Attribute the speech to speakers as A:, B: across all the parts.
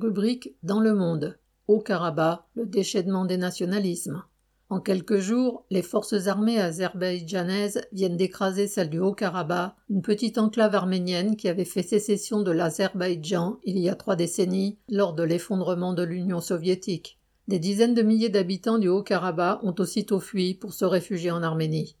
A: Rubrique Dans le monde. Haut-Karabakh, le déchaînement des nationalismes. En quelques jours, les forces armées azerbaïdjanaises viennent d'écraser celle du Haut-Karabakh, une petite enclave arménienne qui avait fait sécession de l'Azerbaïdjan il y a trois décennies lors de l'effondrement de l'Union soviétique. Des dizaines de milliers d'habitants du Haut-Karabakh ont aussitôt fui pour se réfugier en Arménie.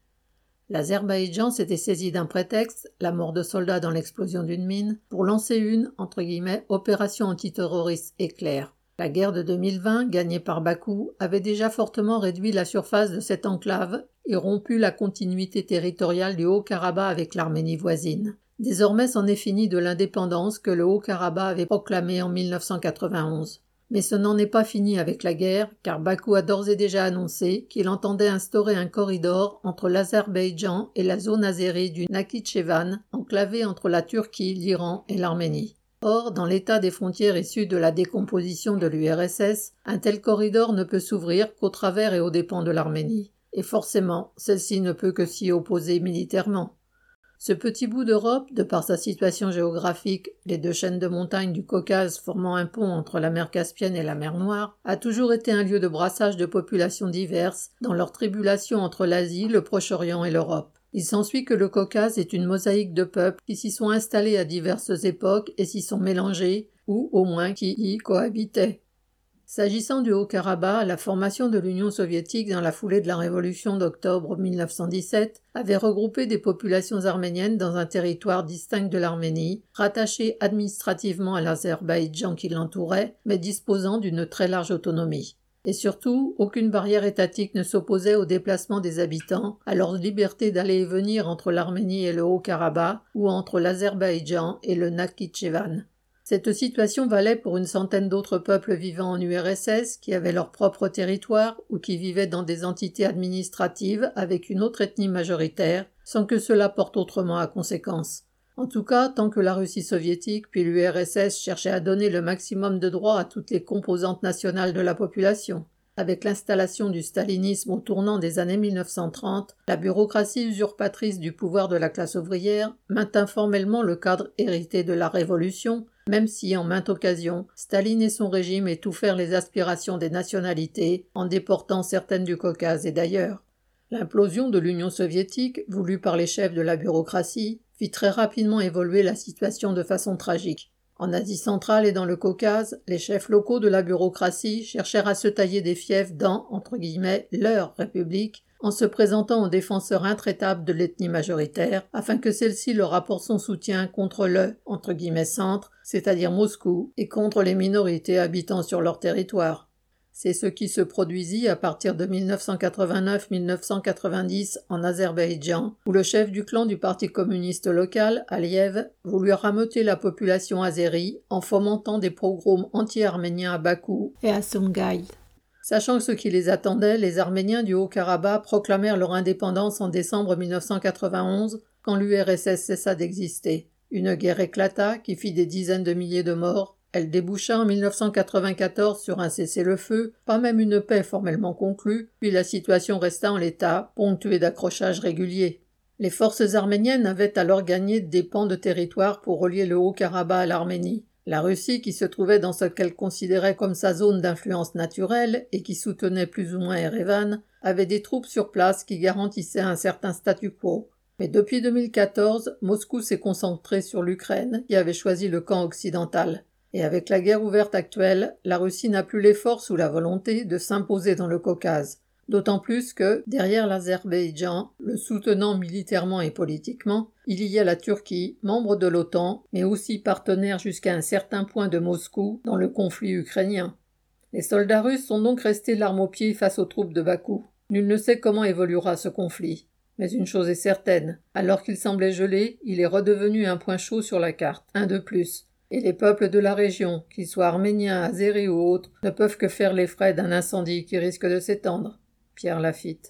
A: L'Azerbaïdjan s'était saisi d'un prétexte, la mort de soldats dans l'explosion d'une mine, pour lancer une, entre guillemets, opération antiterroriste éclair. La guerre de 2020, gagnée par Bakou, avait déjà fortement réduit la surface de cette enclave et rompu la continuité territoriale du Haut-Karabakh avec l'Arménie voisine. Désormais c'en est fini de l'indépendance que le Haut-Karabakh avait proclamée en 1991. Mais ce n'en est pas fini avec la guerre, car Bakou a d'ores et déjà annoncé qu'il entendait instaurer un corridor entre l'Azerbaïdjan et la zone azérie du Nakhichevan, enclavée entre la Turquie, l'Iran et l'Arménie. Or, dans l'état des frontières issues de la décomposition de l'URSS, un tel corridor ne peut s'ouvrir qu'au travers et aux dépens de l'Arménie. Et forcément, celle-ci ne peut que s'y opposer militairement. Ce petit bout d'Europe, de par sa situation géographique, les deux chaînes de montagnes du Caucase formant un pont entre la mer Caspienne et la mer Noire, a toujours été un lieu de brassage de populations diverses dans leur tribulation entre l'Asie, le Proche-Orient et l'Europe. Il s'ensuit que le Caucase est une mosaïque de peuples qui s'y sont installés à diverses époques et s'y sont mélangés, ou au moins qui y cohabitaient. S'agissant du Haut-Karabakh, la formation de l'Union soviétique dans la foulée de la révolution d'octobre 1917 avait regroupé des populations arméniennes dans un territoire distinct de l'Arménie, rattaché administrativement à l'Azerbaïdjan qui l'entourait, mais disposant d'une très large autonomie. Et surtout, aucune barrière étatique ne s'opposait au déplacement des habitants, à leur liberté d'aller et venir entre l'Arménie et le Haut-Karabakh, ou entre l'Azerbaïdjan et le Nakhichevan. Cette situation valait pour une centaine d'autres peuples vivant en URSS qui avaient leur propre territoire ou qui vivaient dans des entités administratives avec une autre ethnie majoritaire, sans que cela porte autrement à conséquence. En tout cas, tant que la Russie soviétique puis l'URSS cherchaient à donner le maximum de droits à toutes les composantes nationales de la population. Avec l'installation du stalinisme au tournant des années 1930, la bureaucratie usurpatrice du pouvoir de la classe ouvrière maintint formellement le cadre hérité de la Révolution, même si, en maintes occasions, Staline et son régime étouffèrent les aspirations des nationalités en déportant certaines du Caucase et d'ailleurs. L'implosion de l'Union soviétique, voulue par les chefs de la bureaucratie, fit très rapidement évoluer la situation de façon tragique. En Asie centrale et dans le Caucase, les chefs locaux de la bureaucratie cherchèrent à se tailler des fiefs dans, entre guillemets, leur république, en se présentant aux défenseurs intraitables de l'ethnie majoritaire, afin que celle-ci leur apporte son soutien contre le, entre guillemets, centre, c'est-à-dire Moscou, et contre les minorités habitant sur leur territoire. C'est ce qui se produisit à partir de 1989-1990 en Azerbaïdjan, où le chef du clan du Parti communiste local, Aliyev, voulut rameuter la population azérie en fomentant des pogroms anti-arméniens à Bakou et à Sumgay. Sachant ce qui les attendait, les Arméniens du Haut-Karabakh proclamèrent leur indépendance en décembre 1991 quand l'URSS cessa d'exister. Une guerre éclata qui fit des dizaines de milliers de morts elle déboucha en 1994 sur un cessez-le-feu, pas même une paix formellement conclue, puis la situation resta en l'état, ponctuée d'accrochages réguliers. Les forces arméniennes avaient alors gagné des pans de territoire pour relier le Haut-Karabakh à l'Arménie. La Russie, qui se trouvait dans ce qu'elle considérait comme sa zone d'influence naturelle et qui soutenait plus ou moins Erevan, avait des troupes sur place qui garantissaient un certain statu quo. Mais depuis 2014, Moscou s'est concentré sur l'Ukraine, qui avait choisi le camp occidental. Et avec la guerre ouverte actuelle, la Russie n'a plus les forces ou la volonté de s'imposer dans le Caucase. D'autant plus que, derrière l'Azerbaïdjan, le soutenant militairement et politiquement, il y a la Turquie, membre de l'OTAN, mais aussi partenaire jusqu'à un certain point de Moscou dans le conflit ukrainien. Les soldats russes sont donc restés l'arme au pied face aux troupes de Bakou. Nul ne sait comment évoluera ce conflit. Mais une chose est certaine, alors qu'il semblait gelé, il est redevenu un point chaud sur la carte, un de plus, et les peuples de la région, qu'ils soient arméniens, azéris ou autres, ne peuvent que faire les frais d'un incendie qui risque de s'étendre. Pierre Lafitte.